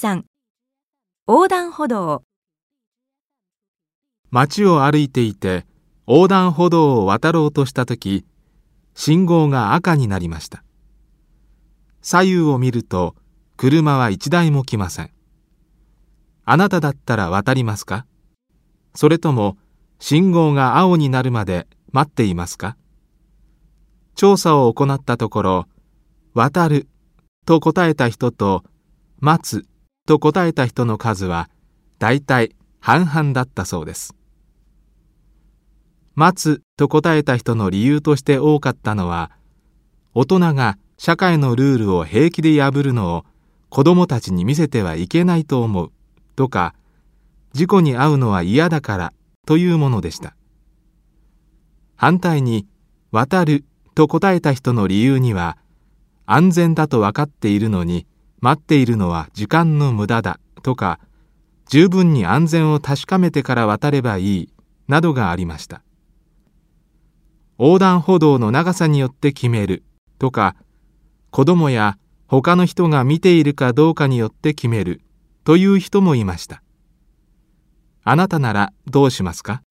13横断歩道。街を歩いていて横断歩道を渡ろうとした時信号が赤になりました。左右を見ると車は一台も来ません。あなただったら渡りますか？それとも信号が青になるまで待っていますか？調査を行ったところ渡ると答えた人と待つと答えた人の数はだいたい半々だったそうです。待つと答えた人の理由として多かったのは大人が社会のルールを平気で破るのを子供たちに見せてはいけないと思うとか事故に遭うのは嫌だからというものでした。反対に渡ると答えた人の理由には安全だと分かっているのに待っているのは時間の無駄だとか十分に安全を確かめてから渡ればいいなどがありました。横断歩道の長さによって決めるとか子供や他の人が見ているかどうかによって決めるという人もいました。あなたならどうしますか？